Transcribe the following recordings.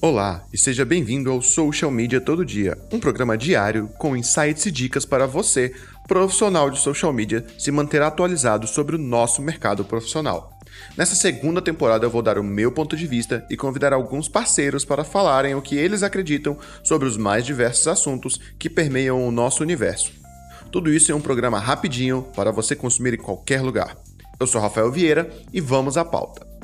Olá e seja bem-vindo ao Social Media Todo Dia, um programa diário com insights e dicas para você, profissional de social media, se manter atualizado sobre o nosso mercado profissional. Nessa segunda temporada eu vou dar o meu ponto de vista e convidar alguns parceiros para falarem o que eles acreditam sobre os mais diversos assuntos que permeiam o nosso universo. Tudo isso em um programa rapidinho para você consumir em qualquer lugar. Eu sou Rafael Vieira e vamos à pauta.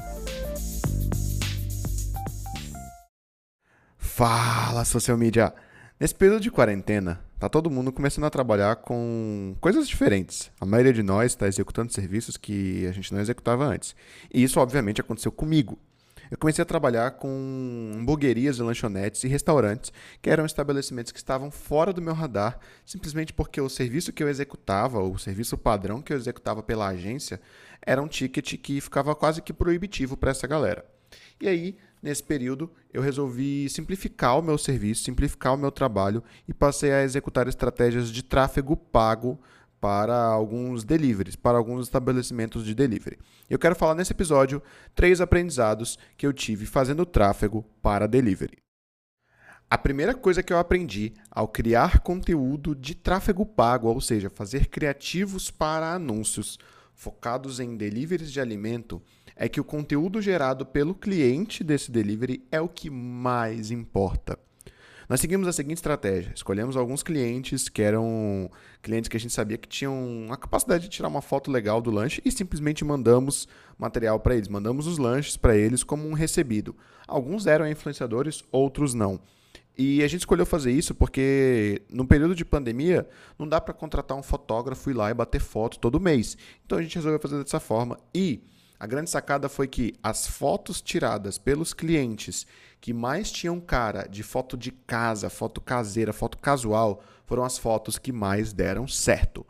Fala, social media! Nesse período de quarentena, tá todo mundo começando a trabalhar com coisas diferentes. A maioria de nós está executando serviços que a gente não executava antes. E isso, obviamente, aconteceu comigo. Eu comecei a trabalhar com hamburguerias lanchonetes e restaurantes, que eram estabelecimentos que estavam fora do meu radar, simplesmente porque o serviço que eu executava, o serviço padrão que eu executava pela agência, era um ticket que ficava quase que proibitivo para essa galera. E aí, nesse período, eu resolvi simplificar o meu serviço, simplificar o meu trabalho e passei a executar estratégias de tráfego pago para alguns deliveries, para alguns estabelecimentos de delivery. Eu quero falar nesse episódio três aprendizados que eu tive fazendo tráfego para delivery. A primeira coisa que eu aprendi ao criar conteúdo de tráfego pago, ou seja, fazer criativos para anúncios focados em deliveries de alimento, é que o conteúdo gerado pelo cliente desse delivery é o que mais importa. Nós seguimos a seguinte estratégia: escolhemos alguns clientes que eram clientes que a gente sabia que tinham a capacidade de tirar uma foto legal do lanche e simplesmente mandamos material para eles, mandamos os lanches para eles como um recebido. Alguns eram influenciadores, outros não. E a gente escolheu fazer isso porque no período de pandemia não dá para contratar um fotógrafo ir lá e bater foto todo mês. Então a gente resolveu fazer dessa forma e a grande sacada foi que as fotos tiradas pelos clientes que mais tinham cara de foto de casa, foto caseira, foto casual, foram as fotos que mais deram certo.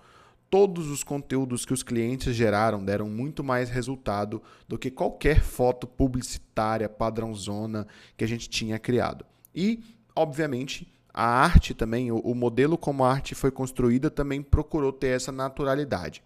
Todos os conteúdos que os clientes geraram deram muito mais resultado do que qualquer foto publicitária padrãozona que a gente tinha criado. E, obviamente, a arte também, o modelo como a arte foi construída também procurou ter essa naturalidade.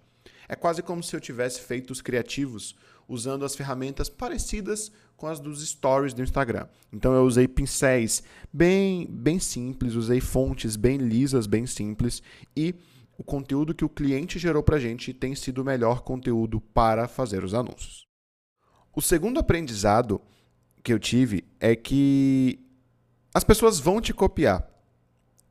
É quase como se eu tivesse feito os criativos usando as ferramentas parecidas com as dos stories do Instagram. Então eu usei pincéis bem, bem simples, usei fontes bem lisas, bem simples e o conteúdo que o cliente gerou para a gente tem sido o melhor conteúdo para fazer os anúncios. O segundo aprendizado que eu tive é que as pessoas vão te copiar.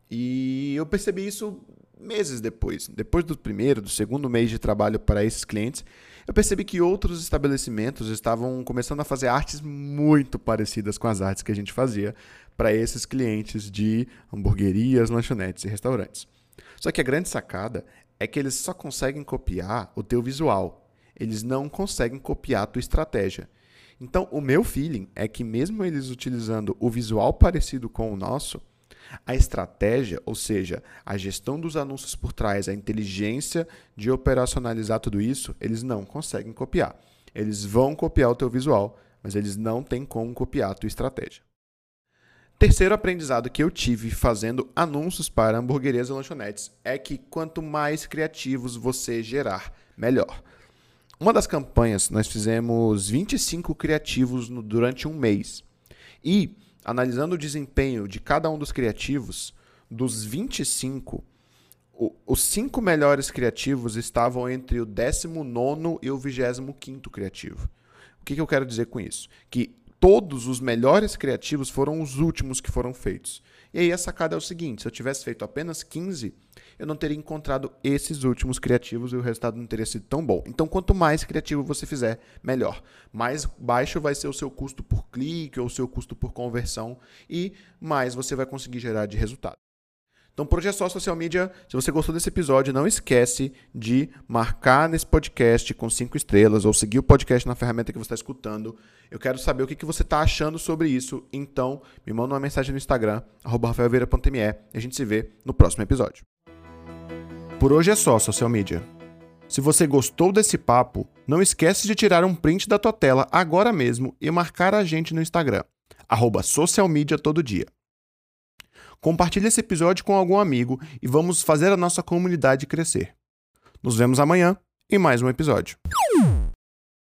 E eu percebi isso meses depois, depois do primeiro, do segundo mês de trabalho para esses clientes, eu percebi que outros estabelecimentos estavam começando a fazer artes muito parecidas com as artes que a gente fazia para esses clientes de hamburguerias, lanchonetes e restaurantes. Só que a grande sacada é que eles só conseguem copiar o teu visual. Eles não conseguem copiar a tua estratégia. Então, o meu feeling é que mesmo eles utilizando o visual parecido com o nosso, a estratégia, ou seja, a gestão dos anúncios por trás, a inteligência de operacionalizar tudo isso, eles não conseguem copiar. Eles vão copiar o teu visual, mas eles não têm como copiar a tua estratégia. Terceiro aprendizado que eu tive fazendo anúncios para hamburguerias e lanchonetes é que quanto mais criativos você gerar, melhor. Uma das campanhas, nós fizemos 25 criativos no, durante um mês. E analisando o desempenho de cada um dos criativos, dos 25, o, os cinco melhores criativos estavam entre o 19 e o 25 criativo. O que, que eu quero dizer com isso? Que todos os melhores criativos foram os últimos que foram feitos. E aí a sacada é o seguinte: se eu tivesse feito apenas 15, eu não teria encontrado esses últimos criativos e o resultado não teria sido tão bom. Então, quanto mais criativo você fizer, melhor. Mais baixo vai ser o seu custo por clique ou o seu custo por conversão e mais você vai conseguir gerar de resultado. Então, hoje é só social media. Se você gostou desse episódio, não esquece de marcar nesse podcast com cinco estrelas ou seguir o podcast na ferramenta que você está escutando. Eu quero saber o que, você está achando sobre isso. Então, me manda uma mensagem no Instagram, rafaelveira.me, e a gente se vê no próximo episódio. Por hoje é só, social media. Se você gostou desse papo, não esquece de tirar um print da tua tela agora mesmo e marcar a gente no Instagram, arroba todo dia. Compartilhe esse episódio com algum amigo e vamos fazer a nossa comunidade crescer. Nos vemos amanhã em mais um episódio.